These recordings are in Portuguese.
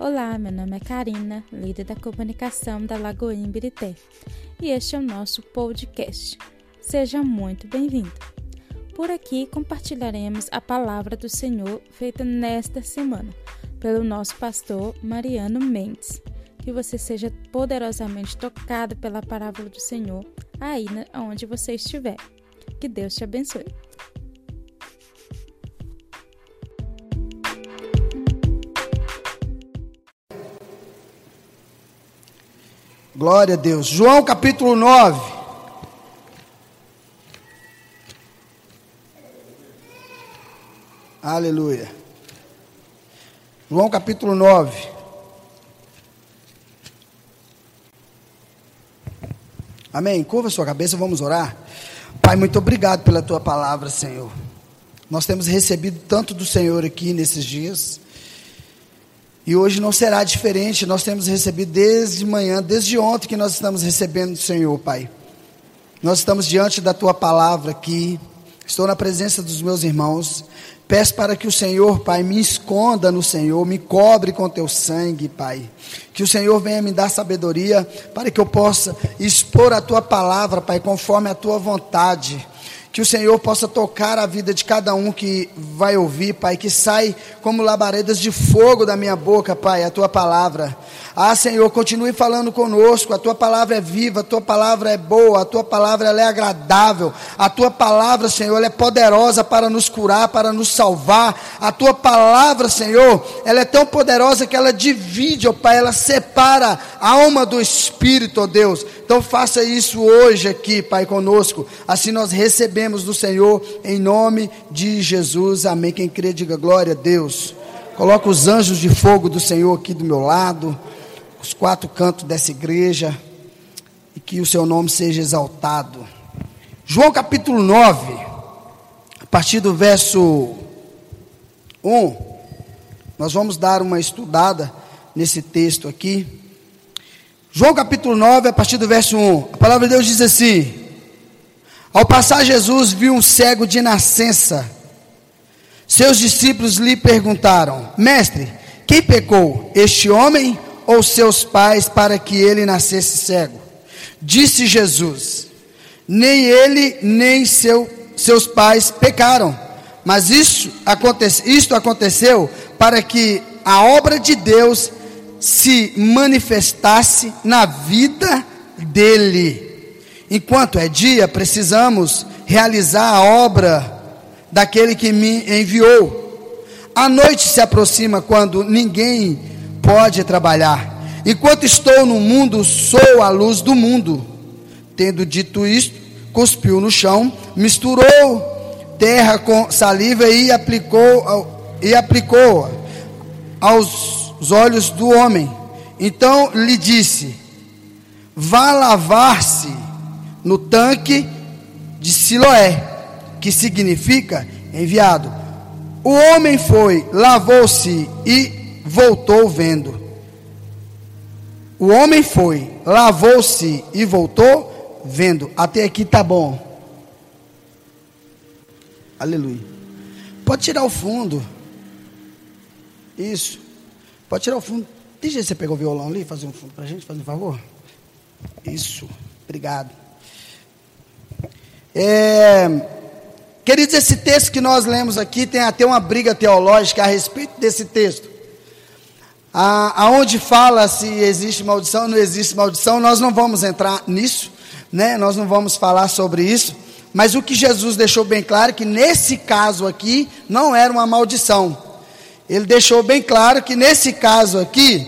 Olá, meu nome é Karina, líder da comunicação da Lagoinha Birité, e este é o nosso podcast. Seja muito bem-vindo. Por aqui compartilharemos a palavra do Senhor feita nesta semana pelo nosso pastor Mariano Mendes. Que você seja poderosamente tocado pela palavra do Senhor aí onde você estiver. Que Deus te abençoe. Glória a Deus. João capítulo 9. Aleluia. João capítulo 9. Amém. Curva sua cabeça, vamos orar. Pai, muito obrigado pela tua palavra, Senhor. Nós temos recebido tanto do Senhor aqui nesses dias. E hoje não será diferente, nós temos recebido desde manhã, desde ontem que nós estamos recebendo do Senhor, Pai. Nós estamos diante da tua palavra aqui, estou na presença dos meus irmãos. Peço para que o Senhor, Pai, me esconda no Senhor, me cobre com teu sangue, Pai. Que o Senhor venha me dar sabedoria para que eu possa expor a tua palavra, Pai, conforme a tua vontade. Que o Senhor possa tocar a vida de cada um que vai ouvir, Pai, que sai como labaredas de fogo da minha boca, Pai, a tua palavra. Ah, Senhor, continue falando conosco. A tua palavra é viva, a tua palavra é boa, a tua palavra é agradável. A tua palavra, Senhor, é poderosa para nos curar, para nos salvar. A tua palavra, Senhor, ela é tão poderosa que ela divide, ó Pai, ela separa a alma do espírito, ó Deus. Então faça isso hoje aqui, Pai, conosco. Assim nós recebemos do Senhor em nome de Jesus. Amém. Quem crê, diga glória a Deus. Coloca os anjos de fogo do Senhor aqui do meu lado, os quatro cantos dessa igreja, e que o seu nome seja exaltado. João capítulo 9, a partir do verso 1, nós vamos dar uma estudada nesse texto aqui. João capítulo 9, a partir do verso 1. A palavra de Deus diz assim: Ao passar Jesus viu um cego de nascença. Seus discípulos lhe perguntaram: Mestre, quem pecou, este homem ou seus pais, para que ele nascesse cego? Disse Jesus: Nem ele, nem seu, seus pais pecaram, mas isso, acontece, isto aconteceu para que a obra de Deus se manifestasse na vida dele. Enquanto é dia, precisamos realizar a obra daquele que me enviou. A noite se aproxima quando ninguém pode trabalhar. Enquanto estou no mundo, sou a luz do mundo. Tendo dito isto, cuspiu no chão, misturou terra com saliva e aplicou e aplicou aos os olhos do homem. Então lhe disse: Vá lavar-se no tanque de Siloé, que significa enviado. O homem foi, lavou-se e voltou vendo. O homem foi, lavou-se e voltou vendo. Até aqui tá bom. Aleluia. Pode tirar o fundo. Isso. Pode tirar o fundo. Deixa você pegar o violão ali, fazer um fundo para a gente, fazer um favor. Isso, obrigado. É, queridos, esse texto que nós lemos aqui tem até uma briga teológica a respeito desse texto. Aonde fala se existe maldição não existe maldição, nós não vamos entrar nisso, né? Nós não vamos falar sobre isso. Mas o que Jesus deixou bem claro é que nesse caso aqui não era uma maldição ele deixou bem claro que nesse caso aqui,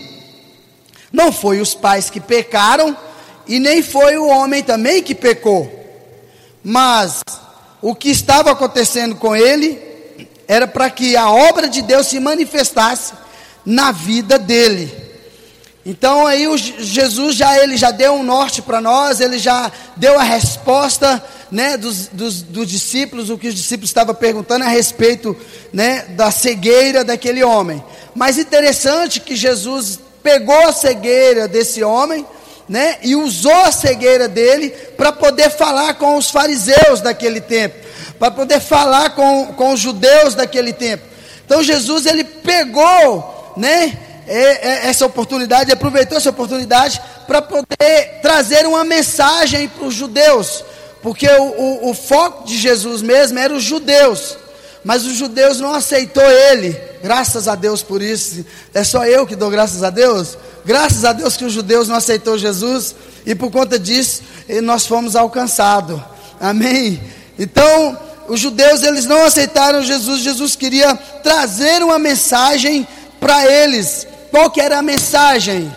não foi os pais que pecaram e nem foi o homem também que pecou, mas o que estava acontecendo com ele era para que a obra de Deus se manifestasse na vida dele. Então aí o Jesus já ele já deu um norte para nós, ele já deu a resposta né, dos, dos, dos, discípulos, o que os discípulos estavam perguntando a respeito né, da cegueira daquele homem. Mas interessante que Jesus pegou a cegueira desse homem né, e usou a cegueira dele para poder falar com os fariseus daquele tempo, para poder falar com, com os judeus daquele tempo. Então Jesus ele pegou né, essa oportunidade, aproveitou essa oportunidade para poder trazer uma mensagem para os judeus, porque o, o, o, foco de Jesus mesmo era os judeus, mas os judeus não aceitou ele, graças a Deus por isso, é só eu que dou graças a Deus, graças a Deus que os judeus não aceitou Jesus, e por conta disso nós fomos alcançados, amém? Então, os judeus eles não aceitaram Jesus, Jesus queria trazer uma mensagem para eles, qual que era a mensagem?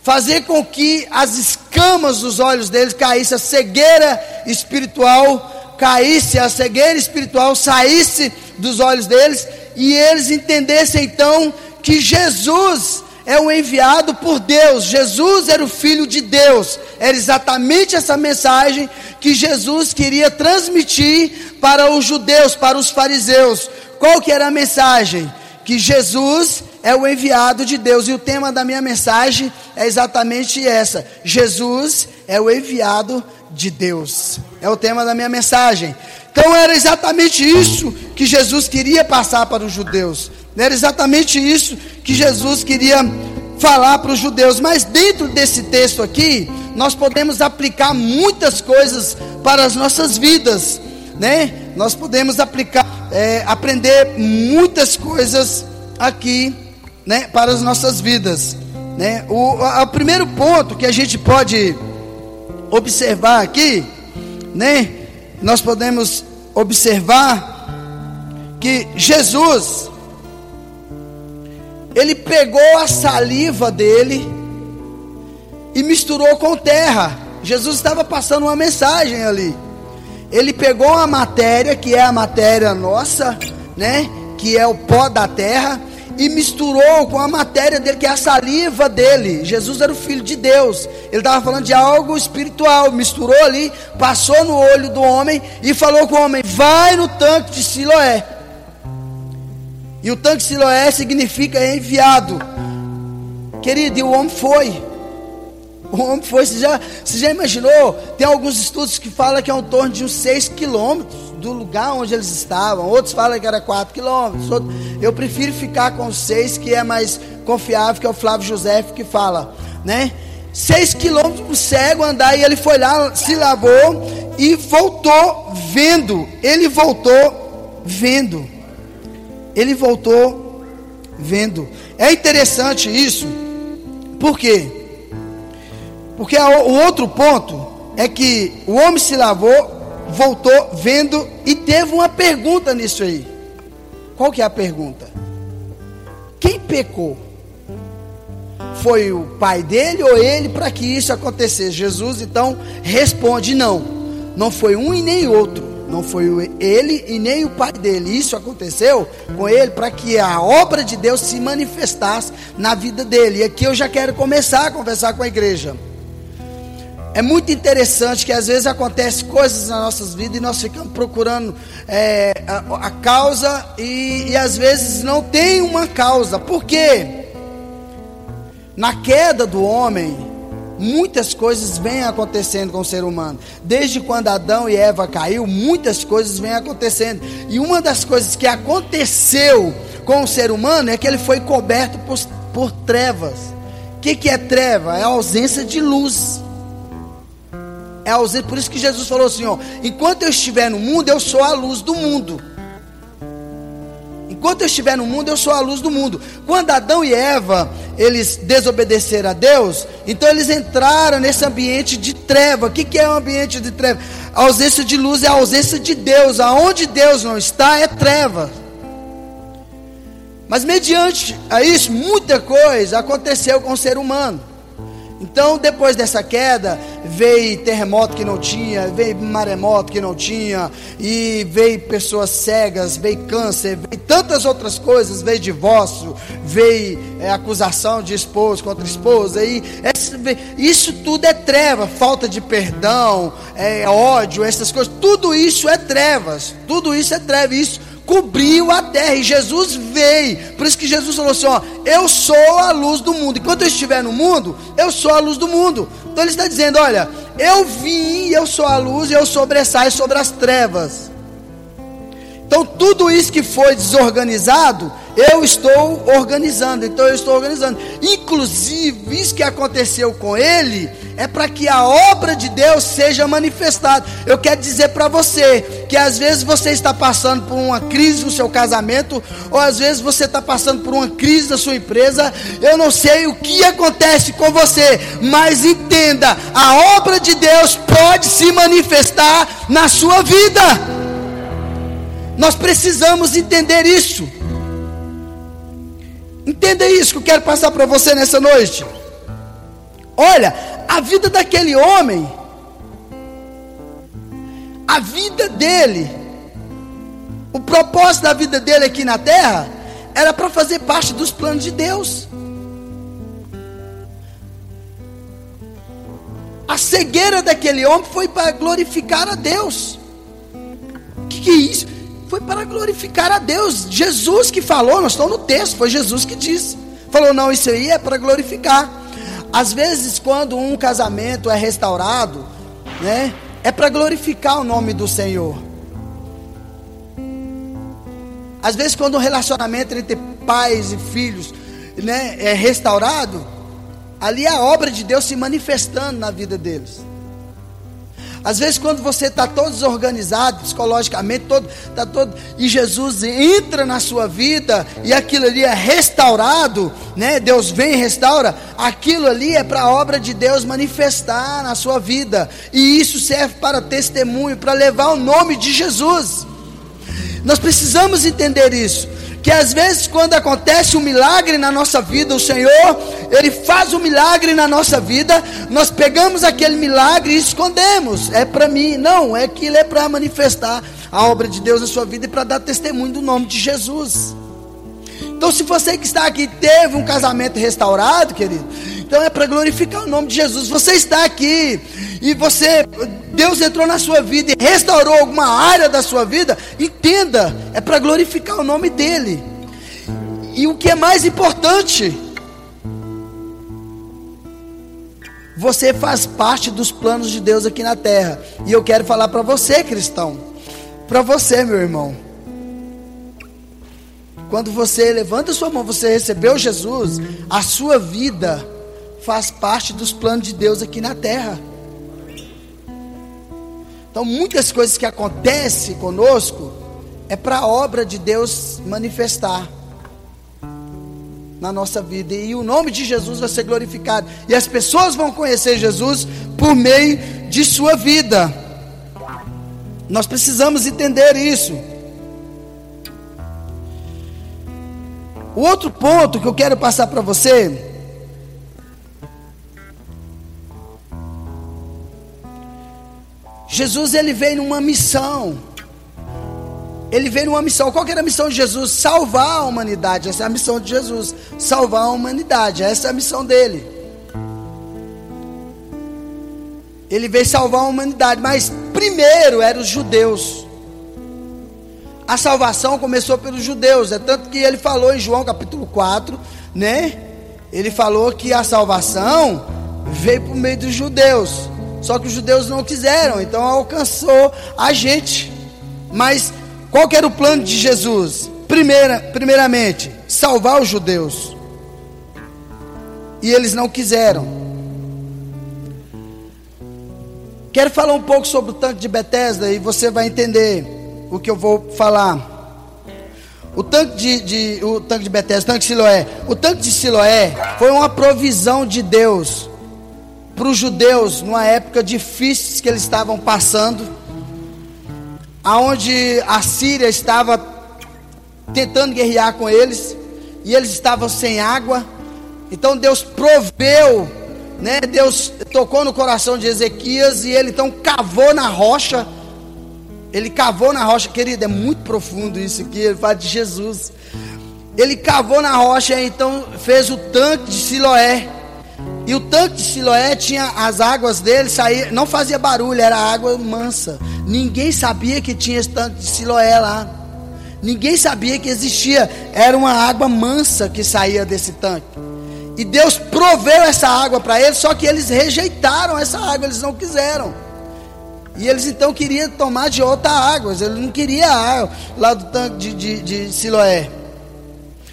Fazer com que as escamas dos olhos deles caísse, a cegueira espiritual caísse, a cegueira espiritual saísse dos olhos deles e eles entendessem então que Jesus é o enviado por Deus, Jesus era o Filho de Deus, era exatamente essa mensagem que Jesus queria transmitir para os judeus, para os fariseus. Qual que era a mensagem? Que Jesus é o enviado de Deus. E o tema da minha mensagem é exatamente essa: Jesus é o enviado de Deus. É o tema da minha mensagem. Então era exatamente isso que Jesus queria passar para os judeus. Era exatamente isso que Jesus queria falar para os judeus. Mas dentro desse texto aqui, nós podemos aplicar muitas coisas para as nossas vidas, né? Nós podemos aplicar, é, aprender muitas coisas aqui né, para as nossas vidas. Né? O, o primeiro ponto que a gente pode observar aqui, né, nós podemos observar que Jesus, ele pegou a saliva dele e misturou com terra. Jesus estava passando uma mensagem ali. Ele pegou a matéria, que é a matéria nossa, né? Que é o pó da terra, e misturou com a matéria dele, que é a saliva dele. Jesus era o filho de Deus. Ele estava falando de algo espiritual. Misturou ali, passou no olho do homem e falou com o homem: Vai no tanque de Siloé. E o tanque de Siloé significa enviado. Querido, e o homem foi. O homem foi, você já, você já imaginou? Tem alguns estudos que falam que é em torno de uns 6 quilômetros do lugar onde eles estavam. Outros falam que era 4 quilômetros. Outros, eu prefiro ficar com 6, que é mais confiável, que é o Flávio José que fala, né? 6 quilômetros para o cego andar e ele foi lá, se lavou e voltou vendo. Ele voltou vendo. Ele voltou vendo. É interessante isso. Por quê? Porque o outro ponto é que o homem se lavou, voltou vendo e teve uma pergunta nisso aí. Qual que é a pergunta? Quem pecou? Foi o pai dele ou ele para que isso acontecesse? Jesus então responde: não, não foi um e nem outro. Não foi ele e nem o pai dele. Isso aconteceu com ele para que a obra de Deus se manifestasse na vida dele. E aqui eu já quero começar a conversar com a igreja. É muito interessante que às vezes acontecem coisas nas nossas vidas e nós ficamos procurando é, a, a, causa e, e às vezes não tem uma causa. Por quê? Na queda do homem, muitas coisas vêm acontecendo com o ser humano. Desde quando Adão e Eva caiu, muitas coisas vêm acontecendo. E uma das coisas que aconteceu com o ser humano é que ele foi coberto por, por trevas. O que, que é treva? É a ausência de luz é ausente. Por isso que Jesus falou assim: ó, enquanto eu estiver no mundo, eu sou a luz do mundo. Enquanto eu estiver no mundo, eu sou a luz do mundo. Quando Adão e Eva, eles desobedeceram a Deus, então eles entraram nesse ambiente de treva. O que, que é um ambiente de treva? A ausência de luz é a ausência de Deus. Aonde Deus não está, é treva. Mas mediante a isso, muita coisa aconteceu com o ser humano. Então, depois dessa queda, veio terremoto que não tinha, veio maremoto que não tinha, e veio pessoas cegas, veio câncer, veio tantas outras coisas, veio divórcio, veio é, acusação de esposo contra esposa, e isso tudo é treva, falta de perdão, é, ódio, essas coisas, tudo isso é trevas, tudo isso é treva, isso cobriu a terra e Jesus veio. Por isso que Jesus falou assim: ó, eu sou a luz do mundo. Enquanto eu estiver no mundo, eu sou a luz do mundo. Então ele está dizendo: olha, eu vim, eu sou a luz e eu sobressaio sobre as trevas. Então tudo isso que foi desorganizado, eu estou organizando. Então, eu estou organizando. Inclusive, isso que aconteceu com ele é para que a obra de Deus seja manifestada. Eu quero dizer para você que às vezes você está passando por uma crise no seu casamento, ou às vezes você está passando por uma crise na sua empresa. Eu não sei o que acontece com você, mas entenda: a obra de Deus pode se manifestar na sua vida. Nós precisamos entender isso. Entenda isso que eu quero passar para você nessa noite. Olha, a vida daquele homem, a vida dele, o propósito da vida dele aqui na terra, era para fazer parte dos planos de Deus. A cegueira daquele homem foi para glorificar a Deus. O que, que é isso? Foi para glorificar a Deus. Jesus que falou, nós estamos no texto, foi Jesus que disse. Falou, não, isso aí é para glorificar. Às vezes, quando um casamento é restaurado, né, é para glorificar o nome do Senhor. Às vezes, quando um relacionamento entre pais e filhos né, é restaurado, ali é a obra de Deus se manifestando na vida deles. Às vezes, quando você está todo desorganizado psicologicamente, todo, tá todo, e Jesus entra na sua vida e aquilo ali é restaurado, né? Deus vem e restaura, aquilo ali é para a obra de Deus manifestar na sua vida, e isso serve para testemunho, para levar o nome de Jesus. Nós precisamos entender isso que às vezes quando acontece um milagre na nossa vida, o Senhor, Ele faz um milagre na nossa vida, nós pegamos aquele milagre e escondemos. É para mim, não, é que ele é para manifestar a obra de Deus na sua vida e para dar testemunho do nome de Jesus. Então, se você que está aqui teve um casamento restaurado, querido, então é para glorificar o nome de Jesus. Você está aqui e você, Deus entrou na sua vida e restaurou alguma área da sua vida, entenda, é para glorificar o nome dEle. E o que é mais importante, você faz parte dos planos de Deus aqui na terra. E eu quero falar para você, cristão, para você, meu irmão. Quando você levanta sua mão, você recebeu Jesus, a sua vida faz parte dos planos de Deus aqui na terra. Então, muitas coisas que acontecem conosco é para a obra de Deus manifestar na nossa vida e o nome de Jesus vai ser glorificado e as pessoas vão conhecer Jesus por meio de sua vida. Nós precisamos entender isso. O outro ponto que eu quero passar para você Jesus ele veio numa missão. Ele veio numa missão. Qual era a missão de Jesus? Salvar a humanidade. Essa é a missão de Jesus. Salvar a humanidade. Essa é a missão dele. Ele veio salvar a humanidade. Mas primeiro eram os judeus. A salvação começou pelos judeus. É tanto que ele falou em João capítulo 4, né? Ele falou que a salvação veio por meio dos judeus. Só que os judeus não quiseram, então alcançou a gente. Mas qual era o plano de Jesus? Primeira, primeiramente, salvar os judeus. E eles não quiseram. Quero falar um pouco sobre o tanque de Bethesda e você vai entender o que eu vou falar. O tanque de, de, o tanque de Bethesda, o tanque de Siloé. O tanque de Siloé foi uma provisão de Deus para os judeus numa época difícil que eles estavam passando, aonde a Síria estava tentando guerrear com eles e eles estavam sem água. Então Deus proveu, né? Deus tocou no coração de Ezequias e ele então cavou na rocha. Ele cavou na rocha, querido, é muito profundo isso aqui. Ele fala de Jesus. Ele cavou na rocha, então fez o tanque de Siloé. E o tanque de Siloé tinha as águas dele, saía, não fazia barulho, era água mansa. Ninguém sabia que tinha esse tanque de Siloé lá. Ninguém sabia que existia. Era uma água mansa que saía desse tanque. E Deus proveu essa água para eles, só que eles rejeitaram essa água, eles não quiseram. E eles então queriam tomar de outra água, eles não queriam a água lá do tanque de, de, de Siloé.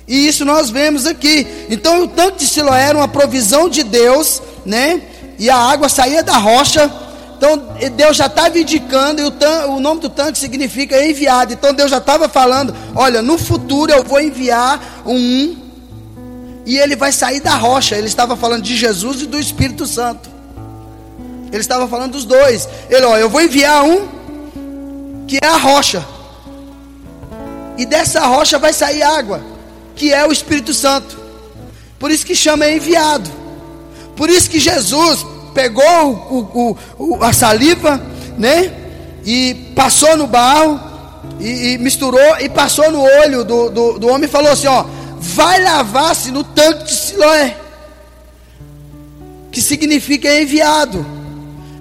E isso nós vemos aqui. Então o tanque de Siloé era uma provisão de Deus, né? E a água saía da rocha. Então Deus já estava indicando, e o, tan o nome do tanque significa enviado. Então Deus já estava falando: olha, no futuro eu vou enviar um, e ele vai sair da rocha. Ele estava falando de Jesus e do Espírito Santo. Ele estava falando dos dois. Ele, ó, eu vou enviar um que é a rocha. E dessa rocha vai sair água, que é o Espírito Santo. Por isso que chama enviado. Por isso que Jesus pegou o, o, a saliva, né? E passou no barro, e, e, misturou, e passou no olho do, do, do homem e falou assim: ó, vai lavar-se no tanque de Siloé, que significa enviado.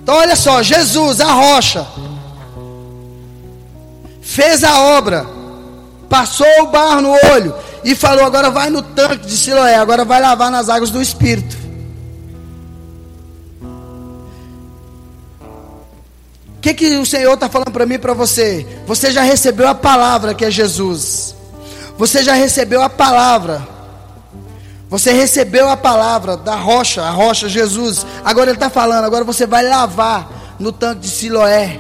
Então olha só, Jesus, a rocha, fez a obra, passou o barro no olho e falou: agora vai no tanque de Siloé, agora vai lavar nas águas do Espírito. O que, que o Senhor está falando para mim e para você? Você já recebeu a palavra que é Jesus. Você já recebeu a palavra. Você recebeu a palavra da rocha, a rocha Jesus. Agora ele está falando, agora você vai lavar no tanque de Siloé.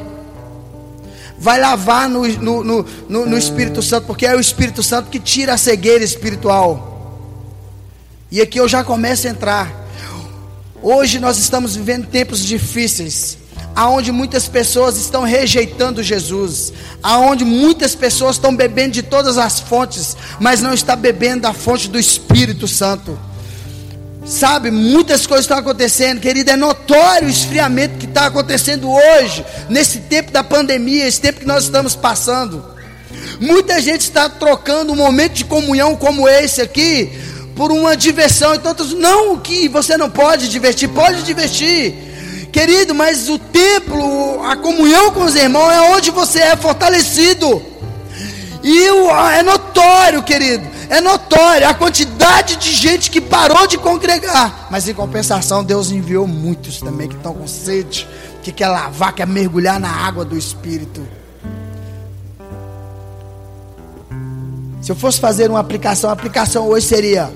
Vai lavar no, no, no, no, Espírito Santo, porque é o Espírito Santo que tira a cegueira espiritual. E aqui eu já começo a entrar. Hoje nós estamos vivendo tempos difíceis aonde muitas pessoas estão rejeitando Jesus, aonde muitas pessoas estão bebendo de todas as fontes, mas não está bebendo da fonte do Espírito Santo. Sabe, muitas coisas estão acontecendo, querido. É notório o esfriamento que está acontecendo hoje, nesse tempo da pandemia, esse tempo que nós estamos passando. Muita gente está trocando um momento de comunhão como esse aqui por uma diversão. Então, não que você não pode divertir, pode divertir. Querido, mas o templo, a comunhão com os irmãos é onde você é fortalecido. E é notório, querido, é notório a quantidade de gente que parou de congregar. Mas em compensação, Deus enviou muitos também que estão com sede, que quer lavar, quer mergulhar na água do Espírito. Se eu fosse fazer uma aplicação, a aplicação hoje seria: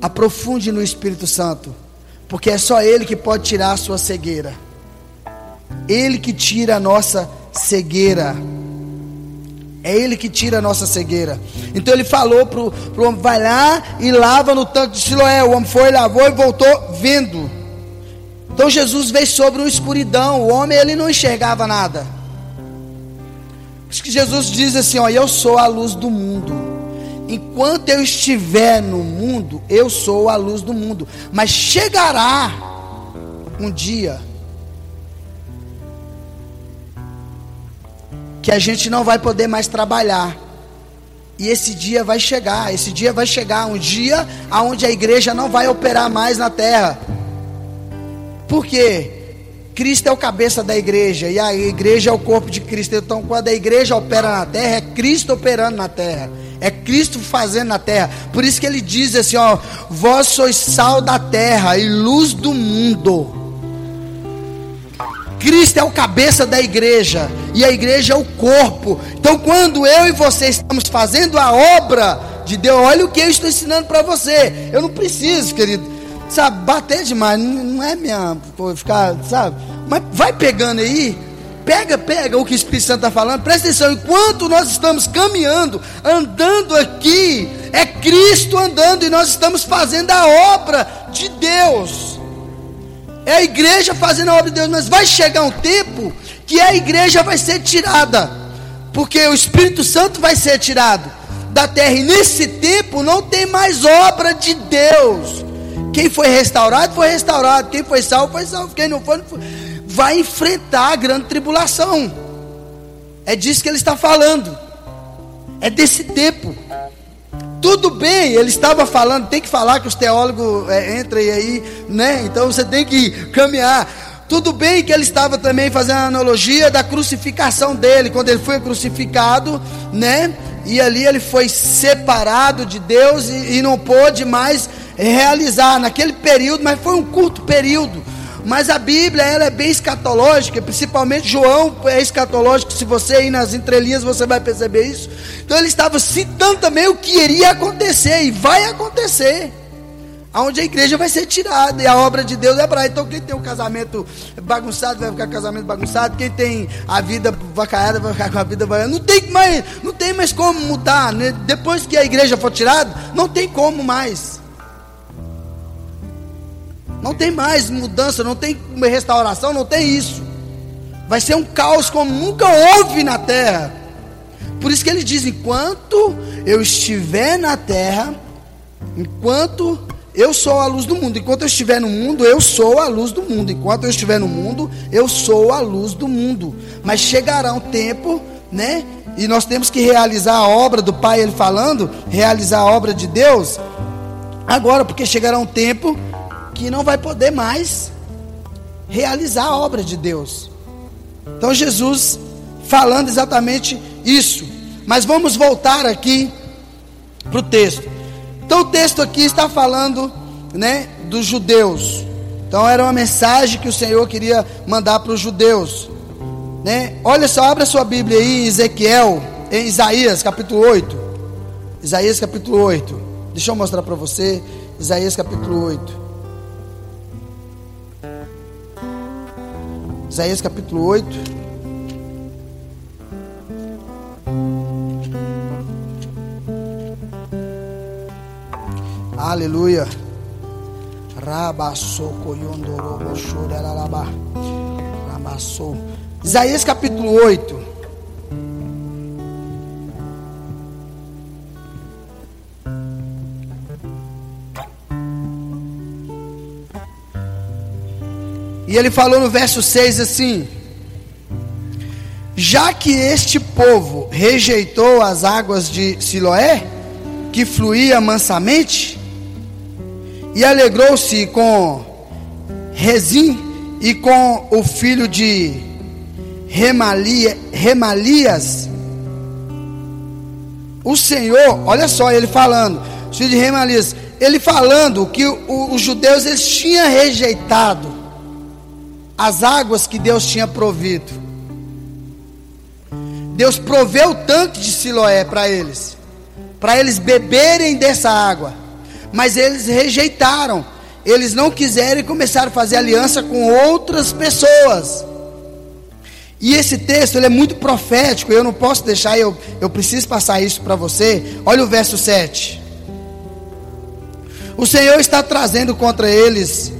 aprofunde no Espírito Santo porque é só Ele que pode tirar a sua cegueira. Ele que tira a nossa cegueira. É Ele que tira a nossa cegueira. Então ele falou para o homem: vai lá e lava no tanque de Siloé. O homem foi, lavou e voltou vendo. Então Jesus veio sobre uma escuridão. O homem ele não enxergava nada. Acho que Jesus diz assim: ó, eu sou a luz do mundo. Enquanto eu estiver no mundo, eu sou a luz do mundo. Mas chegará um dia que a gente não vai poder mais trabalhar. E esse dia vai chegar, esse dia vai chegar, um dia aonde a igreja não vai operar mais na terra. Por quê? Cristo é o cabeça da igreja e a igreja é o corpo de Cristo. Então, quando a igreja opera na terra, é Cristo operando na terra. É Cristo fazendo na terra. Por isso que ele diz assim, ó, vós sois sal da terra e luz do mundo. Cristo é o cabeça da igreja e a igreja é o corpo. Então, quando eu e você estamos fazendo a obra de Deus, olha o que eu estou ensinando para você. Eu não preciso, querido, sabe, bater demais, não é minha, ficar, sabe? Mas vai pegando aí, Pega, pega o que o Espírito Santo está falando, presta atenção. Enquanto nós estamos caminhando, andando aqui, é Cristo andando e nós estamos fazendo a obra de Deus. É a igreja fazendo a obra de Deus, mas vai chegar um tempo que a igreja vai ser tirada, porque o Espírito Santo vai ser tirado da terra, e nesse tempo não tem mais obra de Deus. Quem foi restaurado, foi restaurado. Quem foi salvo, foi salvo. Quem não foi, não foi vai enfrentar a grande tribulação. É disso que ele está falando. É desse tempo. Tudo bem, ele estava falando, tem que falar que os teólogos é, entram aí, né? Então você tem que caminhar. Tudo bem que ele estava também fazendo a analogia da crucificação dele, quando ele foi crucificado, né? E ali ele foi separado de Deus e, e não pôde mais realizar naquele período, mas foi um curto período Mas a Bíblia ela é bem escatológica, principalmente João é escatológico. Se você ir nas entrelinhas você vai perceber isso. Então ele estava citando também o que iria acontecer e vai acontecer aonde a igreja vai ser tirada e a obra de Deus é para. Então quem tem um casamento bagunçado vai ficar com casamento bagunçado, quem tem a vida vacaiada vai ficar com a vida vacaiada. Não tem mais, não tem mais como mudar, né? Depois que a igreja for tirada, não tem como mais. Não tem mais mudança, não tem restauração, não tem isso. Vai ser um caos como nunca houve na terra. Por isso que ele diz: enquanto eu estiver na terra, enquanto eu sou a luz do mundo. Enquanto eu estiver no mundo, eu sou a luz do mundo. Enquanto eu estiver no mundo, eu sou a luz do mundo. Mas chegará um tempo, né? E nós temos que realizar a obra do Pai, ele falando, realizar a obra de Deus. Agora, porque chegará um tempo que não vai poder mais realizar a obra de Deus. Então Jesus falando exatamente isso. Mas vamos voltar aqui para o texto. Então o texto aqui está falando, né, dos judeus. Então era uma mensagem que o Senhor queria mandar para os judeus, né? Olha só, abra sua Bíblia aí em Ezequiel, em Isaías capítulo 8. Isaías capítulo 8. Deixa eu mostrar para você, Isaías capítulo 8. Isaías capítulo 8. Aleluia. Isaías capítulo 8. Ele falou no verso 6 assim: Já que este povo rejeitou as águas de Siloé, que fluía mansamente, e alegrou-se com Rezim e com o filho de Remalia, Remalias. O Senhor, olha só, ele falando, filho de Remalias, ele falando que os judeus eles tinham rejeitado as águas que Deus tinha provido. Deus proveu o tanque de Siloé para eles, para eles beberem dessa água mas eles rejeitaram. Eles não quiseram e começaram a fazer aliança com outras pessoas. E esse texto ele é muito profético, eu não posso deixar, eu, eu preciso passar isso para você. Olha o verso 7. O Senhor está trazendo contra eles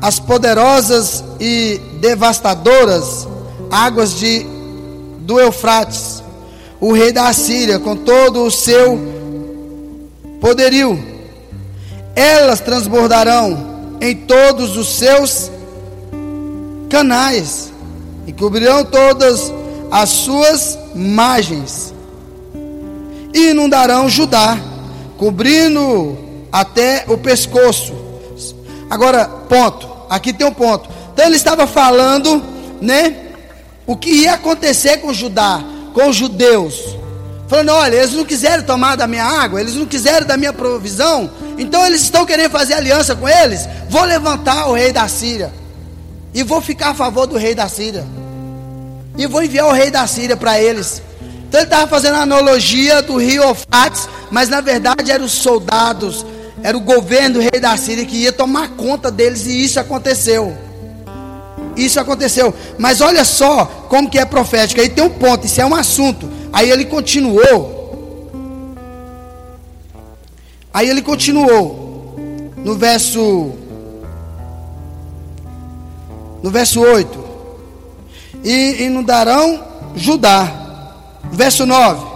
as poderosas e devastadoras águas de, do Eufrates, o rei da Assíria, com todo o seu poderio. Elas transbordarão em todos os seus canais e cobrirão todas as suas margens e inundarão Judá, cobrindo até o pescoço. Agora, ponto. Aqui tem um ponto. Então ele estava falando, né, o que ia acontecer com Judá, com os judeus falando: olha, eles não quiseram tomar da minha água, eles não quiseram da minha provisão, então eles estão querendo fazer aliança com eles. Vou levantar o rei da Síria e vou ficar a favor do rei da Síria, e vou enviar o rei da Síria para eles. Então ele estava fazendo a analogia do rio Eufrates, mas na verdade eram os soldados, era o governo do rei da Síria que ia tomar conta deles, e isso aconteceu. Isso aconteceu. Mas olha só como que é profético. Aí tem um ponto, isso é um assunto. Aí ele continuou. Aí ele continuou. No verso. No verso 8. E inundarão Judá. Verso 9.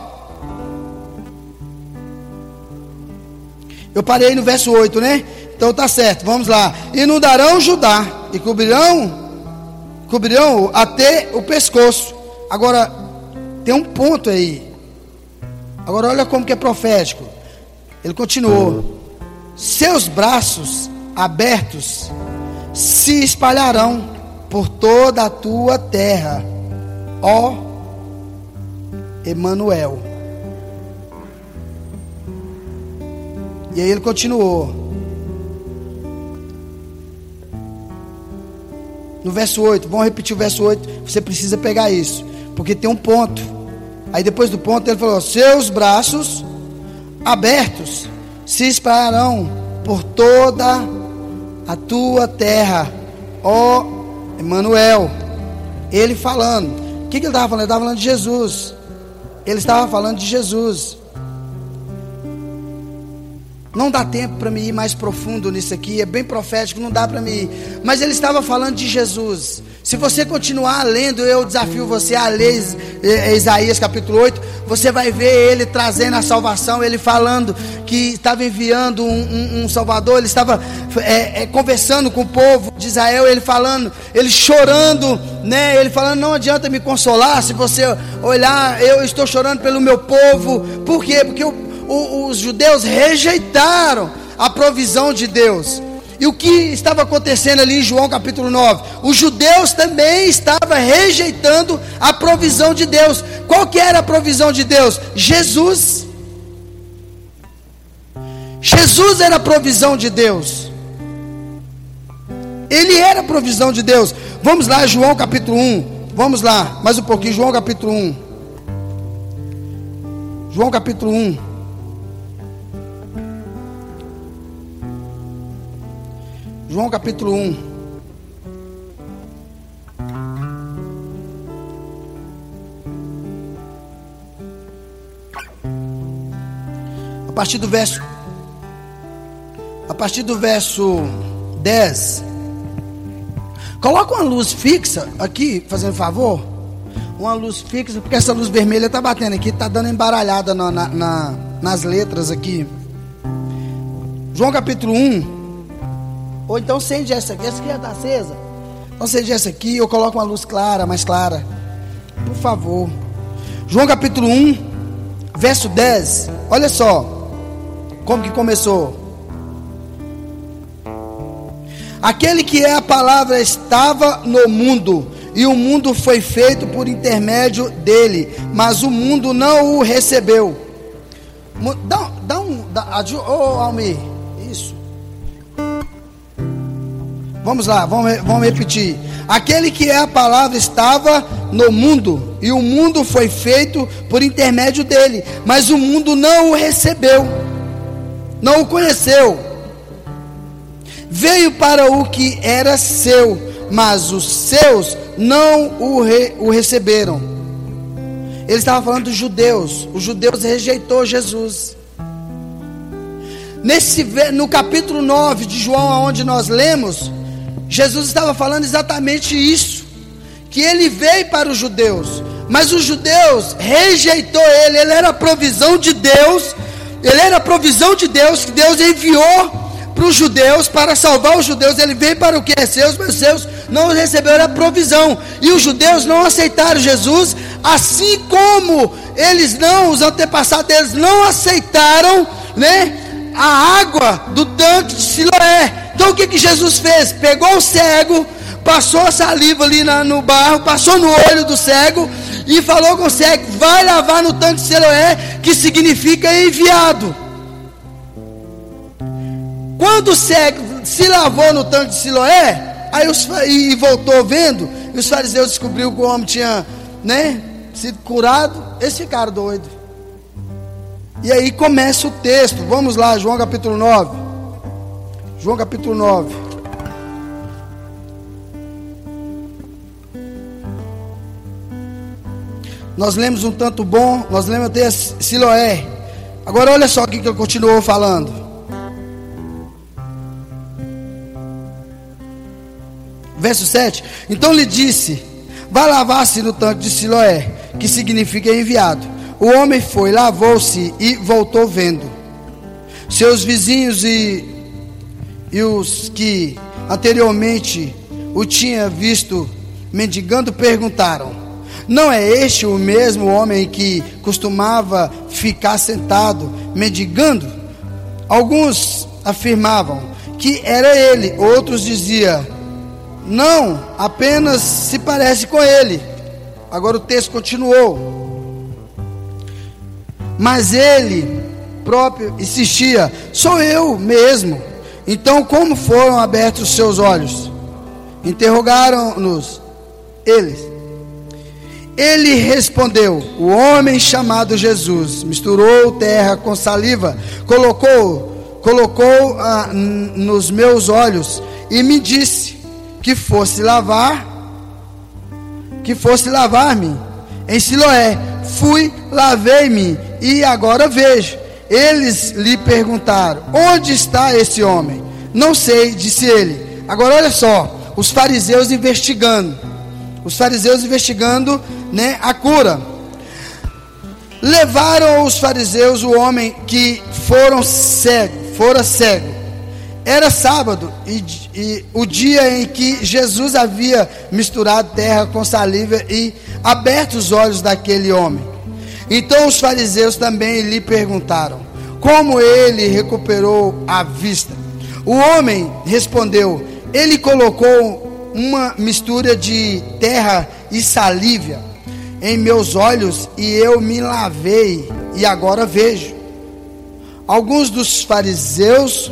Eu parei no verso 8, né? Então tá certo, vamos lá. Inundarão Judá e cobrirão cobrirão até o pescoço. Agora, tem um ponto aí. Agora olha como que é profético. Ele continuou: Seus braços abertos se espalharão por toda a tua terra, ó Emanuel. E aí ele continuou: no verso 8. Vamos repetir o verso 8. Você precisa pegar isso, porque tem um ponto. Aí depois do ponto ele falou: Seus braços abertos se espalharão por toda a tua terra, ó Emanuel. Ele falando. O que, que ele estava falando? Ele estava falando de Jesus. Ele estava falando de Jesus. Não dá tempo para me ir mais profundo nisso aqui, é bem profético, não dá para me ir. Mas ele estava falando de Jesus. Se você continuar lendo, eu desafio você a ler Isaías capítulo 8, você vai ver ele trazendo a salvação, ele falando que estava enviando um, um, um Salvador, ele estava é, é, conversando com o povo de Israel, ele falando, ele chorando, né? Ele falando, não adianta me consolar se você olhar, eu estou chorando pelo meu povo. Por quê? Porque o os judeus rejeitaram a provisão de Deus. E o que estava acontecendo ali em João capítulo 9? Os judeus também estavam rejeitando a provisão de Deus. Qual que era a provisão de Deus? Jesus. Jesus era a provisão de Deus. Ele era a provisão de Deus. Vamos lá, João capítulo 1. Vamos lá, mais um pouquinho, João capítulo 1. João capítulo 1. João capítulo 1. A partir do verso A partir do verso 10. Coloca uma luz fixa aqui, fazendo favor. Uma luz fixa, porque essa luz vermelha está batendo aqui, está dando embaralhada na, na, na, nas letras aqui. João capítulo 1, ou então acende essa aqui. Essa aqui já está acesa. Então acende essa aqui. Eu coloco uma luz clara, mais clara. Por favor. João capítulo 1, verso 10. Olha só. Como que começou. Aquele que é a palavra estava no mundo, e o mundo foi feito por intermédio dele, mas o mundo não o recebeu. Dá, dá um. Dá, oh, Almir. Vamos lá, vamos, vamos repetir. Aquele que é a palavra estava no mundo, e o mundo foi feito por intermédio dele, mas o mundo não o recebeu, não o conheceu. Veio para o que era seu, mas os seus não o, re, o receberam. Ele estava falando dos judeus, os judeus rejeitou Jesus. Nesse, no capítulo 9 de João, onde nós lemos, Jesus estava falando exatamente isso, que ele veio para os judeus, mas os judeus rejeitou ele, ele era a provisão de Deus, ele era a provisão de Deus que Deus enviou para os judeus para salvar os judeus, ele veio para o que é seus, mas seus não receberam a provisão, e os judeus não aceitaram Jesus, assim como eles não, os antepassados deles não aceitaram, né, a água do tanque de Siloé, então o que, que Jesus fez? Pegou o cego, passou a saliva ali na, no barro, passou no olho do cego e falou com o cego: vai lavar no tanque de Siloé, que significa enviado. Quando o cego se lavou no tanque de Siloé, aí os, e voltou vendo, e os fariseus descobriu que o homem tinha né, sido curado, eles ficaram doidos. E aí começa o texto, vamos lá, João capítulo 9. João capítulo 9. Nós lemos um tanto bom, nós lemos até Siloé. Agora olha só o que ele continuou falando. Verso 7. Então lhe disse: Vá lavar-se no tanque de Siloé, que significa enviado. O homem foi, lavou-se e voltou vendo. Seus vizinhos e e os que anteriormente o tinham visto mendigando perguntaram: Não é este o mesmo homem que costumava ficar sentado mendigando? Alguns afirmavam que era ele, outros diziam: Não, apenas se parece com ele. Agora o texto continuou. Mas ele próprio insistia: Sou eu mesmo. Então, como foram abertos os seus olhos? Interrogaram-nos eles. Ele respondeu: O homem chamado Jesus misturou terra com saliva, colocou, colocou ah, nos meus olhos e me disse que fosse lavar, que fosse lavar-me em Siloé. Fui, lavei-me e agora vejo. Eles lhe perguntaram: Onde está esse homem? Não sei, disse ele. Agora olha só, os fariseus investigando. Os fariseus investigando, né, a cura. Levaram os fariseus o homem que foram cego, fora cego. Era sábado e, e o dia em que Jesus havia misturado terra com saliva e aberto os olhos daquele homem. Então os fariseus também lhe perguntaram como ele recuperou a vista. O homem respondeu: Ele colocou uma mistura de terra e saliva em meus olhos e eu me lavei e agora vejo. Alguns dos fariseus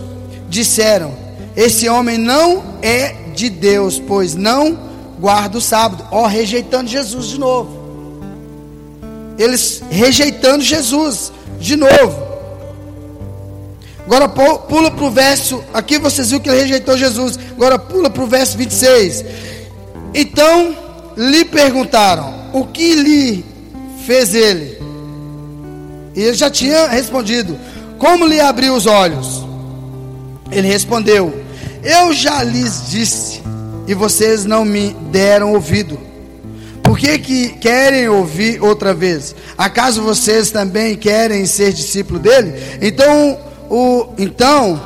disseram: Esse homem não é de Deus, pois não guarda o sábado. Ó, rejeitando Jesus de novo. Eles rejeitando Jesus de novo. Agora pula para o verso. Aqui vocês viram que ele rejeitou Jesus. Agora pula para o verso 26. Então lhe perguntaram: O que lhe fez ele? E ele já tinha respondido: Como lhe abriu os olhos? Ele respondeu: Eu já lhes disse, e vocês não me deram ouvido. Por que, que querem ouvir outra vez? Acaso vocês também querem ser discípulo dele? Então o, então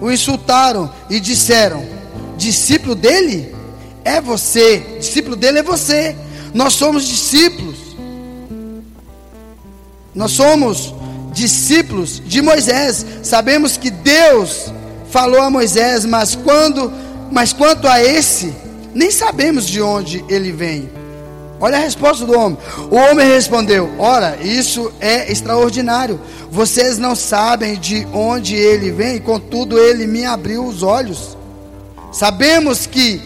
o insultaram e disseram: discípulo dele é você, discípulo dele é você. Nós somos discípulos. Nós somos discípulos de Moisés. Sabemos que Deus falou a Moisés, mas quando, mas quanto a esse, nem sabemos de onde ele vem. Olha a resposta do homem. O homem respondeu: Ora, isso é extraordinário. Vocês não sabem de onde ele vem, contudo, ele me abriu os olhos. Sabemos que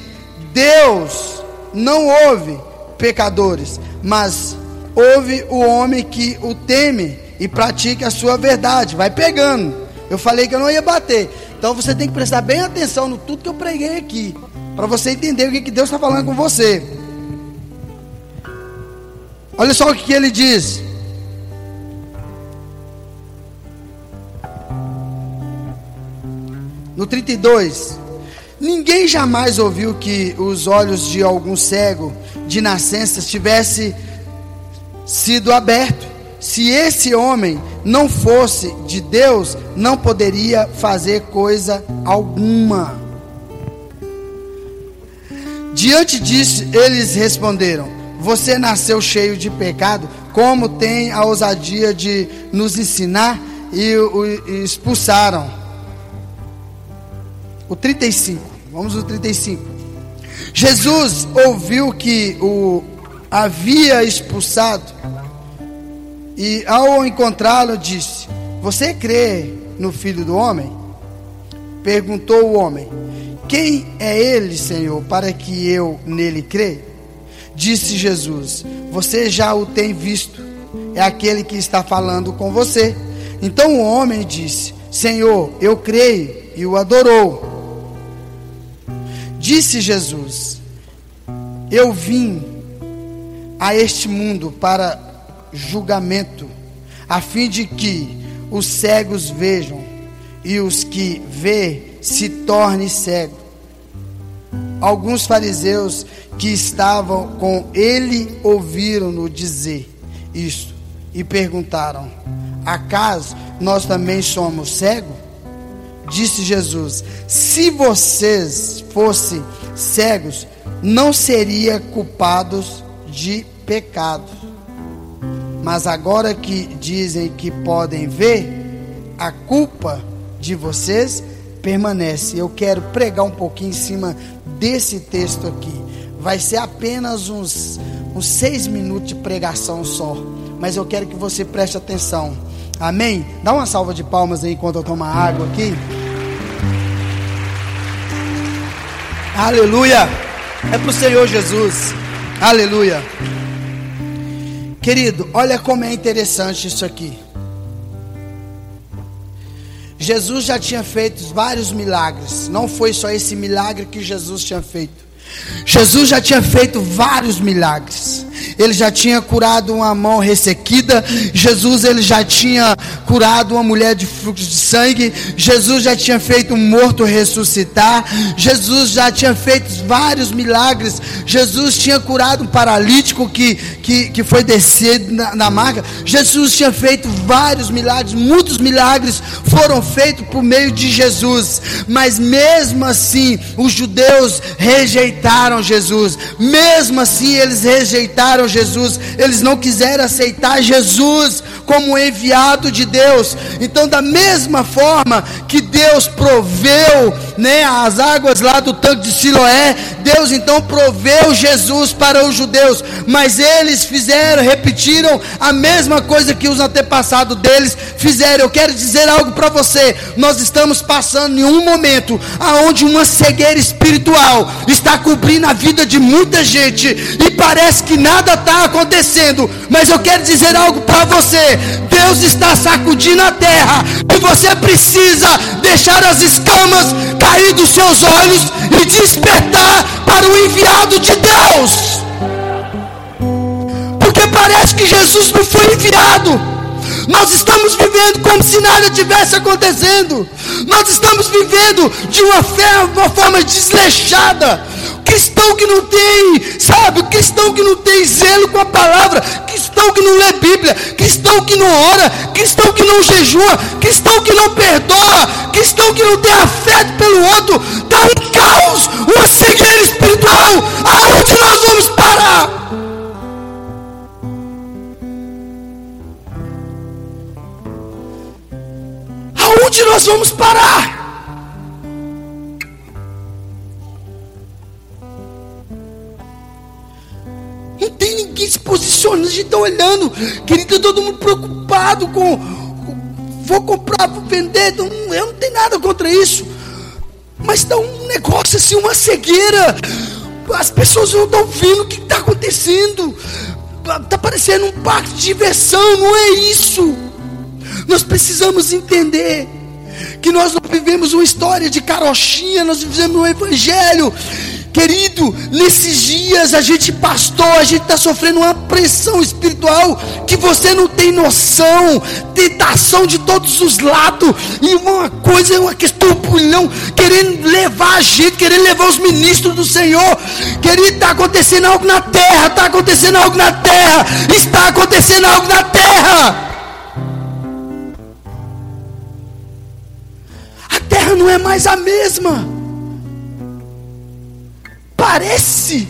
Deus não ouve pecadores, mas ouve o homem que o teme e pratica a sua verdade. Vai pegando. Eu falei que eu não ia bater. Então você tem que prestar bem atenção no tudo que eu preguei aqui. Para você entender o que, que Deus está falando com você. Olha só o que ele diz. No 32, ninguém jamais ouviu que os olhos de algum cego de nascença tivesse sido aberto. Se esse homem não fosse de Deus, não poderia fazer coisa alguma. Diante disso, eles responderam: você nasceu cheio de pecado, como tem a ousadia de nos ensinar e o expulsaram. O 35, vamos no 35. Jesus ouviu que o havia expulsado e ao encontrá-lo disse: Você crê no Filho do Homem? Perguntou o homem: Quem é ele, Senhor, para que eu nele creia? Disse Jesus: Você já o tem visto, é aquele que está falando com você. Então o homem disse: Senhor, eu creio, e o adorou. Disse Jesus: Eu vim a este mundo para julgamento, a fim de que os cegos vejam e os que vê se tornem cegos. Alguns fariseus que estavam com ele ouviram-no dizer isto e perguntaram: Acaso nós também somos cegos? Disse Jesus: Se vocês fossem cegos, não seriam culpados de pecado. Mas agora que dizem que podem ver, a culpa de vocês permanece. Eu quero pregar um pouquinho em cima desse texto aqui vai ser apenas uns, uns seis minutos de pregação só. Mas eu quero que você preste atenção. Amém? Dá uma salva de palmas aí enquanto eu tomo água aqui. Aleluia. É para o Senhor Jesus. Aleluia. Querido, olha como é interessante isso aqui. Jesus já tinha feito vários milagres. Não foi só esse milagre que Jesus tinha feito. Jesus já tinha feito vários milagres. Ele já tinha curado uma mão ressequida. Jesus ele já tinha curado uma mulher de fluxo de sangue. Jesus já tinha feito um morto ressuscitar. Jesus já tinha feito vários milagres. Jesus tinha curado um paralítico que, que, que foi descer na, na marca. Jesus tinha feito vários milagres. Muitos milagres foram feitos por meio de Jesus. Mas mesmo assim, os judeus rejeitaram Jesus. Mesmo assim, eles rejeitaram Jesus, eles não quiseram aceitar Jesus como enviado de Deus. Então, da mesma forma que Deus proveu, né, as águas lá do tanque de Siloé, Deus então proveu Jesus para os judeus, mas eles fizeram, repetiram a mesma coisa que os antepassados deles fizeram. Eu quero dizer algo para você. Nós estamos passando em um momento aonde uma cegueira espiritual está cobrindo a vida de muita gente e parece que nada está acontecendo, mas eu quero dizer algo para você: Deus está sacudindo a terra e você precisa deixar as escamas cair dos seus olhos e despertar para o enviado de Deus, porque parece que Jesus não foi enviado. Nós estamos vivendo como se nada tivesse acontecendo. Nós estamos vivendo de uma, fé, uma forma desleixada cristão que não tem, sabe, cristão que não tem zelo com a palavra, cristão que não lê Bíblia, cristão que não ora, cristão que não jejua, cristão que não perdoa, cristão que não tem afeto pelo outro, está em caos, uma cegueira espiritual. Aonde nós vamos parar? Aonde nós vamos parar? Ninguém se posicionando, a gente está olhando. Querido, todo mundo preocupado com. Vou comprar, vou vender. Eu não tenho nada contra isso. Mas está um negócio assim, uma cegueira. As pessoas não estão vendo o que está acontecendo. Está parecendo um parque de diversão, não é isso. Nós precisamos entender que nós não vivemos uma história de carochinha, nós vivemos um evangelho Querido, nesses dias a gente pastor, a gente está sofrendo uma pressão espiritual que você não tem noção, tentação de todos os lados, e uma coisa é uma questão pulhão, querendo levar a gente, querendo levar os ministros do Senhor. Querido, está acontecendo algo na terra, está acontecendo algo na terra, está acontecendo algo na terra. A terra não é mais a mesma parece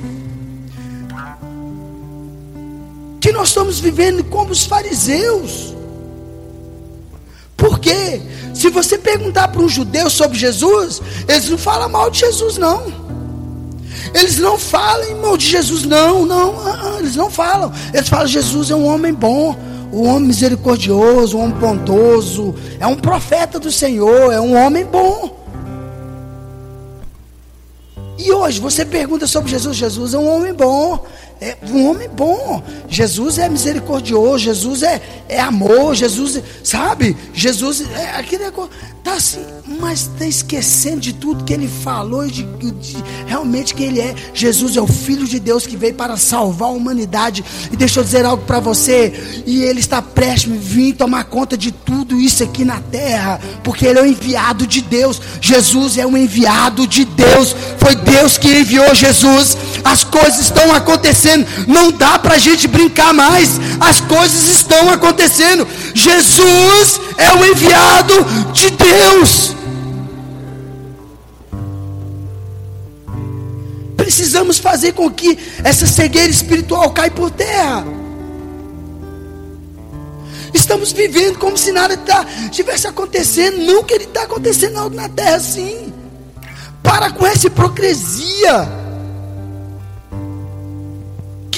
que nós estamos vivendo como os fariseus. Por quê? Se você perguntar para um judeu sobre Jesus, eles não falam mal de Jesus, não. Eles não falam mal de Jesus, não, não, ah, ah, eles não falam. Eles falam: Jesus é um homem bom, um homem misericordioso, um homem bondoso, é um profeta do Senhor, é um homem bom. E hoje você pergunta sobre Jesus, Jesus é um homem bom, é um homem bom. Jesus é misericordioso, Jesus é, é amor, Jesus, sabe? Jesus é aquele negócio. Tá assim, mas está esquecendo de tudo que ele falou e de, de, realmente que ele é. Jesus é o Filho de Deus que veio para salvar a humanidade. E deixa eu dizer algo para você. E ele está prestes a vir tomar conta de tudo isso aqui na terra. Porque ele é o enviado de Deus. Jesus é o enviado de Deus. Foi Deus que enviou Jesus. As coisas estão acontecendo. Não dá para a gente brincar mais. As coisas estão acontecendo. Jesus é o enviado de Deus. Precisamos fazer com que essa cegueira espiritual caia por terra. Estamos vivendo como se nada tá, tivesse acontecendo. Não que ele está acontecendo algo na terra sim. Para com essa hipocrisia.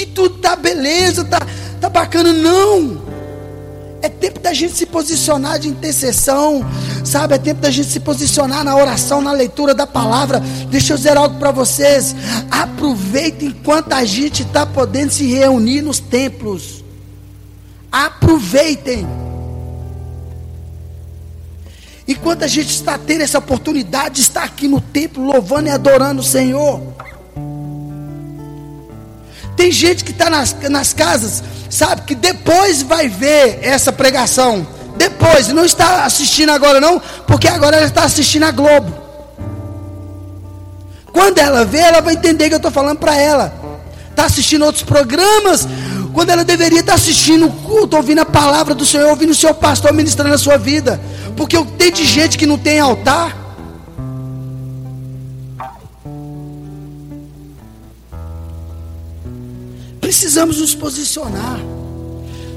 Que tudo está beleza, está tá bacana. Não. É tempo da gente se posicionar de intercessão, sabe? É tempo da gente se posicionar na oração, na leitura da palavra. Deixa eu dizer algo para vocês. Aproveitem enquanto a gente está podendo se reunir nos templos. Aproveitem. Enquanto a gente está tendo essa oportunidade de estar aqui no templo, louvando e adorando o Senhor. Tem gente que está nas, nas casas, sabe, que depois vai ver essa pregação. Depois, não está assistindo agora não, porque agora ela está assistindo a Globo. Quando ela vê, ela vai entender que eu estou falando para ela. Está assistindo outros programas, quando ela deveria estar assistindo o culto, ouvindo a palavra do Senhor, ouvindo o seu pastor ministrando a sua vida. Porque tenho de gente que não tem altar. Precisamos nos posicionar.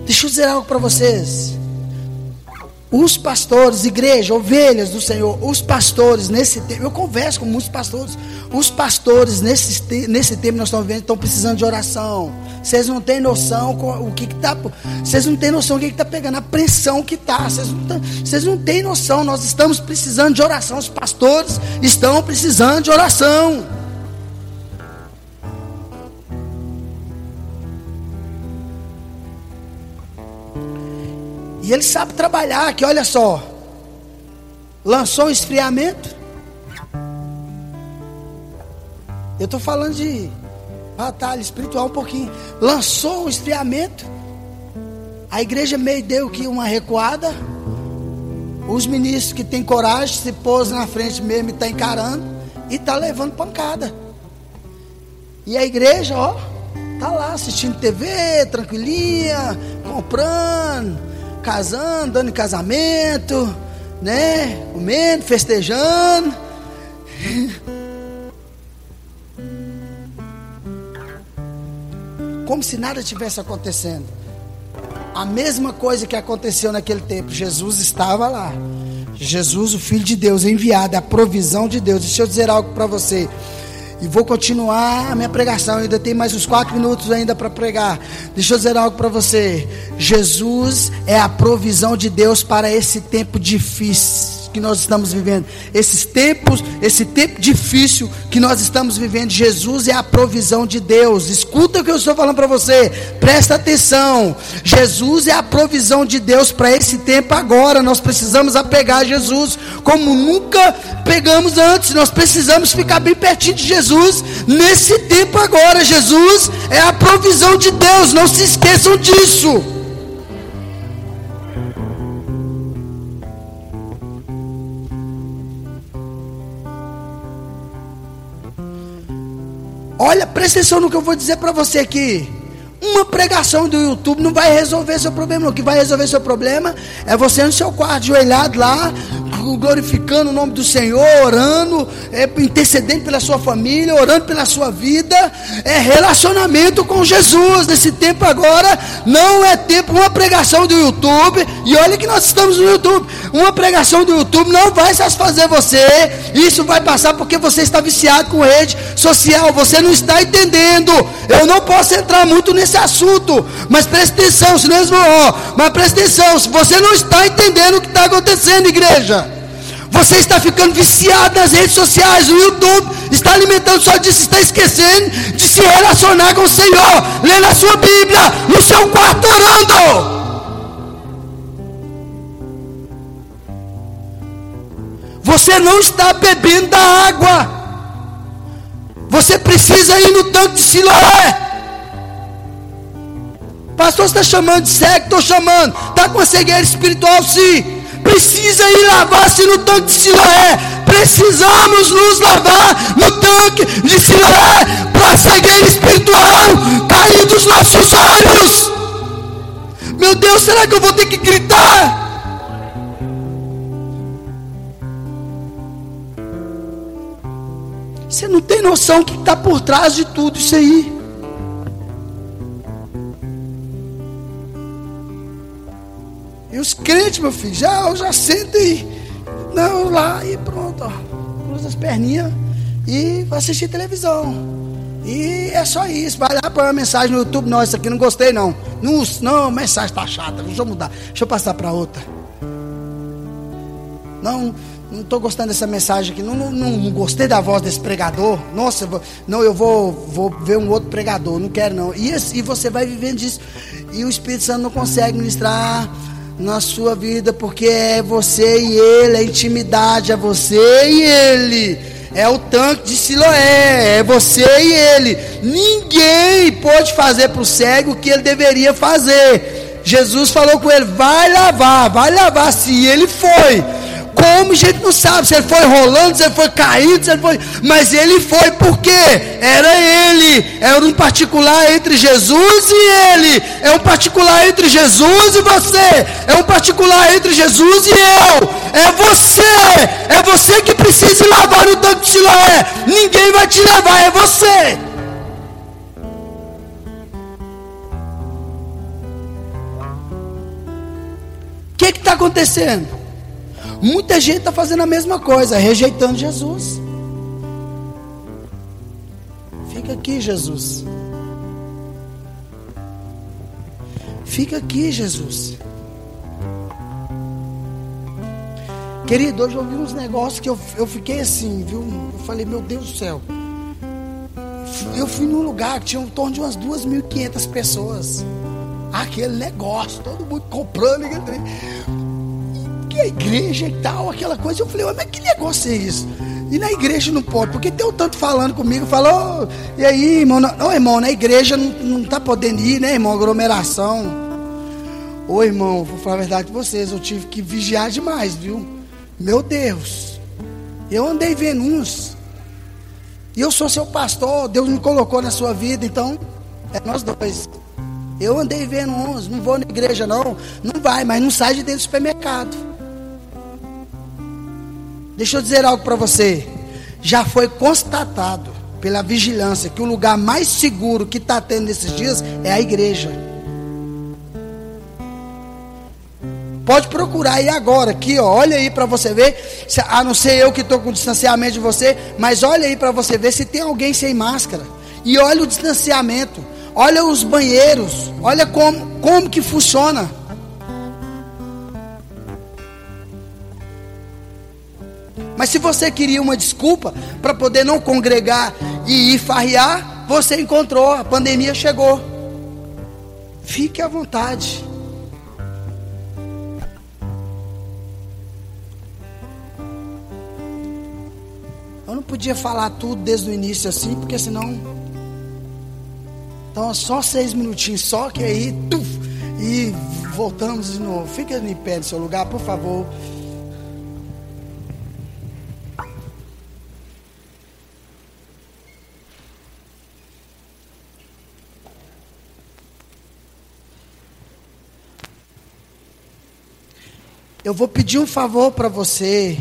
Deixa eu dizer algo para vocês. Os pastores, igreja, ovelhas do Senhor, os pastores nesse tempo, eu converso com muitos pastores. Os pastores nesse, nesse tempo nós estamos vendo estão precisando de oração. Vocês não têm noção o que está. Vocês não têm noção o que está pegando, a pressão que está. Vocês não, vocês não têm noção. Nós estamos precisando de oração. Os pastores estão precisando de oração. E ele sabe trabalhar, que olha só. Lançou um esfriamento. Eu estou falando de batalha espiritual um pouquinho. Lançou um esfriamento. A igreja meio deu que uma recuada. Os ministros que têm coragem se pôs na frente mesmo e está encarando. E está levando pancada. E a igreja, ó, tá lá assistindo TV, tranquilinha, comprando casando, dando em casamento, né? Comendo, festejando. Como se nada tivesse acontecendo. A mesma coisa que aconteceu naquele tempo. Jesus estava lá. Jesus, o Filho de Deus, enviado, a provisão de Deus. Deixa eu dizer algo para você. E vou continuar a minha pregação. Eu ainda tem mais uns quatro minutos ainda para pregar. Deixa eu dizer algo para você. Jesus é a provisão de Deus para esse tempo difícil que nós estamos vivendo, esses tempos, esse tempo difícil que nós estamos vivendo, Jesus é a provisão de Deus. Escuta o que eu estou falando para você, presta atenção. Jesus é a provisão de Deus para esse tempo agora. Nós precisamos apegar Jesus como nunca pegamos antes. Nós precisamos ficar bem pertinho de Jesus nesse tempo agora. Jesus é a provisão de Deus. Não se esqueçam disso. Olha, presta atenção no que eu vou dizer para você aqui. Uma pregação do YouTube não vai resolver seu problema. O que vai resolver seu problema é você no seu quarto, joelhado lá, glorificando o nome do Senhor, orando, é, intercedendo pela sua família, orando pela sua vida. É relacionamento com Jesus. Nesse tempo agora, não é tempo. Uma pregação do YouTube, e olha que nós estamos no YouTube. Uma pregação do YouTube não vai satisfazer você. Isso vai passar porque você está viciado com rede social. Você não está entendendo. Eu não posso entrar muito nesse esse assunto. Mas preste atenção, senão ó, mas preste atenção, se você não está entendendo o que está acontecendo, igreja. Você está ficando viciado nas redes sociais, o YouTube está alimentando só disso, está esquecendo de se relacionar com o Senhor, lendo a sua Bíblia, no seu quarto orando. Você não está bebendo da água. Você precisa ir no tanque de Siloé. Pastor, está chamando de? Estou chamando. Está com a cegueira espiritual? Sim. Precisa ir lavar-se no tanque de Siloé. Precisamos nos lavar no tanque de Siloé para a cegueira espiritual cair dos nossos olhos. Meu Deus, será que eu vou ter que gritar? Você não tem noção o que está por trás de tudo isso aí. Os crentes, meu filho, já, já sentem não, lá e pronto, ó, cruza as perninhas e vai assistir televisão. E é só isso. Vai lá para uma mensagem no YouTube. Não, isso aqui não gostei, não. Não, não mensagem está chata. Deixa eu mudar. Deixa eu passar para outra. Não, não estou gostando dessa mensagem aqui. Não, não, não, não, gostei da voz desse pregador. Nossa, não, eu vou, vou ver um outro pregador. Não quero, não. E, e você vai vivendo disso. E o Espírito Santo não consegue ministrar na sua vida, porque é você e ele, é intimidade, é você e ele. É o tanque de Siloé, é você e ele. Ninguém pode fazer para o cego o que ele deveria fazer. Jesus falou com ele: vai lavar, vai lavar. Se ele foi, como a gente não sabe se ele foi rolando, se ele foi caindo, se ele foi. Mas ele foi porque era ele. Era um particular entre Jesus e ele. É um particular entre Jesus e você. É um particular entre Jesus e eu. É você. É você que precisa lavar no tanque de Siloé. Ninguém vai te levar, é você. O que está acontecendo? Muita gente está fazendo a mesma coisa, rejeitando Jesus. Fica aqui, Jesus. Fica aqui, Jesus. Querido, hoje eu vi uns negócios que eu, eu fiquei assim, viu? Eu falei, meu Deus do céu. Eu fui num lugar que tinha em torno de umas 2.500 pessoas. Aquele negócio, todo mundo comprando. A igreja e tal, aquela coisa. Eu falei, mas que negócio é isso? E na igreja não pode, porque tem o tanto falando comigo, falou, oh, e aí, irmão, não, irmão, na igreja não, não tá podendo ir, né, irmão? Aglomeração. Ô irmão, vou falar a verdade para vocês, eu tive que vigiar demais, viu? Meu Deus, eu andei vendo uns. E eu sou seu pastor, Deus me colocou na sua vida, então é nós dois. Eu andei vendo uns, não vou na igreja não, não vai, mas não sai de dentro do supermercado. Deixa eu dizer algo para você. Já foi constatado pela vigilância que o lugar mais seguro que está tendo nesses dias é a igreja. Pode procurar aí agora, aqui, ó, olha aí para você ver. A não ser eu que estou com distanciamento de você, mas olha aí para você ver se tem alguém sem máscara. E olha o distanciamento, olha os banheiros, olha como, como que funciona. Mas se você queria uma desculpa para poder não congregar e ir farrear, você encontrou, a pandemia chegou. Fique à vontade. Eu não podia falar tudo desde o início assim, porque senão. Então, só seis minutinhos só, que aí. Tuf, e voltamos de novo. Fica em pé no seu lugar, por favor. Eu vou pedir um favor para você.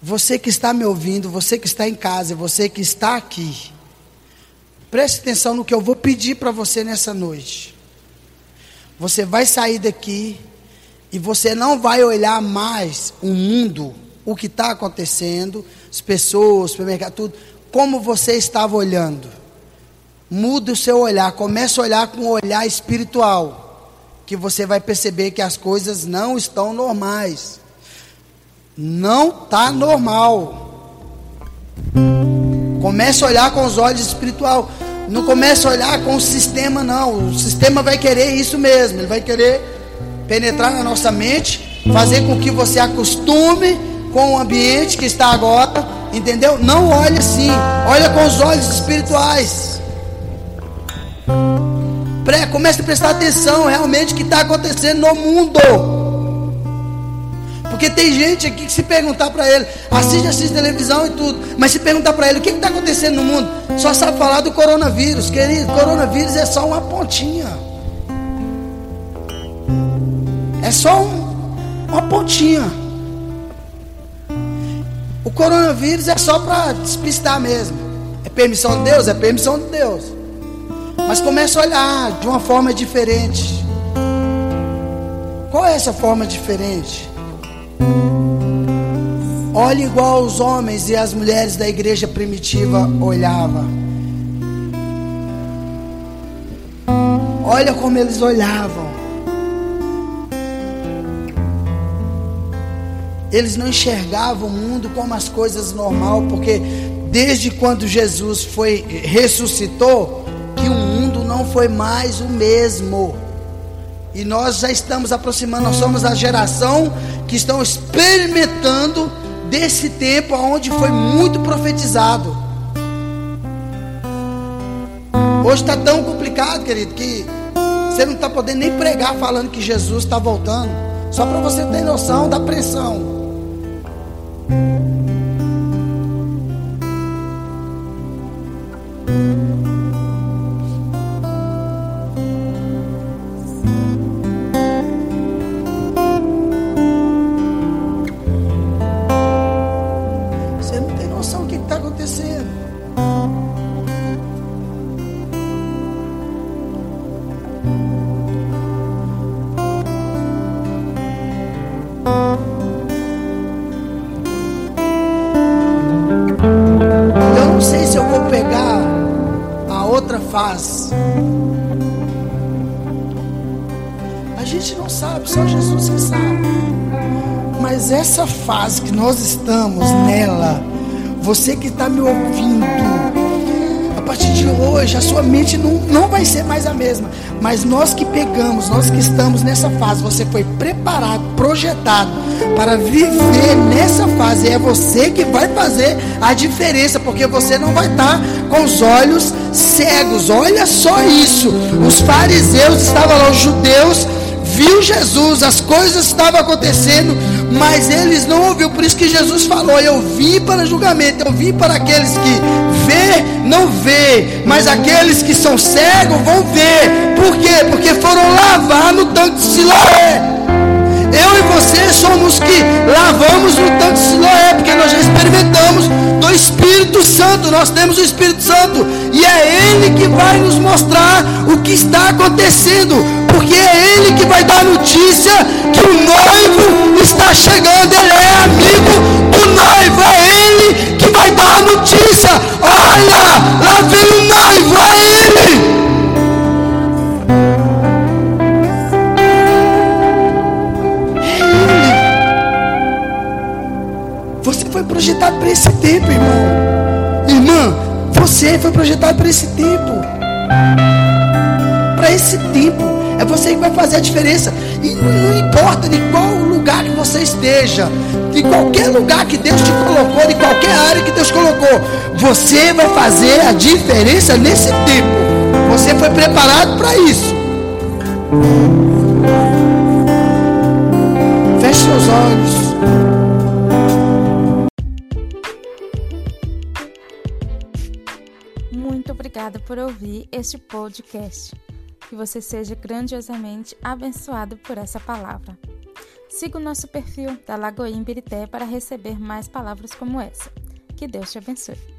Você que está me ouvindo, você que está em casa, você que está aqui. Preste atenção no que eu vou pedir para você nessa noite. Você vai sair daqui e você não vai olhar mais o mundo, o que está acontecendo, as pessoas, o supermercado, tudo, como você estava olhando. Muda o seu olhar, comece a olhar com um olhar espiritual, que você vai perceber que as coisas não estão normais. Não está normal. Comece a olhar com os olhos espiritual. Não comece a olhar com o sistema, não. O sistema vai querer isso mesmo. Ele vai querer penetrar na nossa mente, fazer com que você acostume com o ambiente que está agora. Entendeu? Não olhe assim. Olha com os olhos espirituais. Pré, comece a prestar atenção realmente o que está acontecendo no mundo. Porque tem gente aqui que se perguntar para ele, assiste, assiste televisão e tudo, mas se perguntar para ele o que está acontecendo no mundo, só sabe falar do coronavírus, querido. Coronavírus é só uma pontinha. É só um, uma pontinha. O coronavírus é só para despistar mesmo. É permissão de Deus? É permissão de Deus. Mas comece a olhar de uma forma diferente. Qual é essa forma diferente? Olhe igual os homens e as mulheres da igreja primitiva olhavam. Olha como eles olhavam. Eles não enxergavam o mundo como as coisas normal, porque desde quando Jesus foi ressuscitou, que o mundo não foi mais o mesmo. E nós já estamos aproximando, nós somos a geração que estão experimentando desse tempo onde foi muito profetizado. Hoje está tão complicado, querido, que você não está podendo nem pregar falando que Jesus está voltando. Só para você ter noção da pressão. Fase que nós estamos nela, você que está me ouvindo, partir de hoje a sua mente não, não vai ser mais a mesma. Mas nós que pegamos, nós que estamos nessa fase, você foi preparado, projetado para viver nessa fase. É você que vai fazer a diferença, porque você não vai estar com os olhos cegos. Olha só isso. Os fariseus estavam lá, os judeus viu Jesus, as coisas estavam acontecendo, mas eles não ouviram. Por isso que Jesus falou: Eu vim para julgamento, eu vim para aqueles que vê, não vê, mas aqueles que são cegos vão ver. Por quê? Porque foram lavar no tanque de Siloé. Eu e você somos que lavamos no tanque de Siloé, porque nós já experimentamos do Espírito Santo. Nós temos o Espírito Santo e é Ele que vai nos mostrar o que está acontecendo porque é Ele que vai dar notícia que o noivo está chegando, Ele é amigo do noivo, é Ele que vai dar notícia. Olha, lá vem o noivo, é Ele. Foi projetado para esse tempo, irmão. Irmã, você foi projetado para esse tempo. Para esse tempo. É você que vai fazer a diferença. E não importa de qual lugar que você esteja, de qualquer lugar que Deus te colocou, de qualquer área que Deus colocou, você vai fazer a diferença nesse tempo. Você foi preparado para isso. Feche seus olhos. Obrigada por ouvir este podcast. Que você seja grandiosamente abençoado por essa palavra. Siga o nosso perfil da Lagoinha Birité para receber mais palavras como essa. Que Deus te abençoe.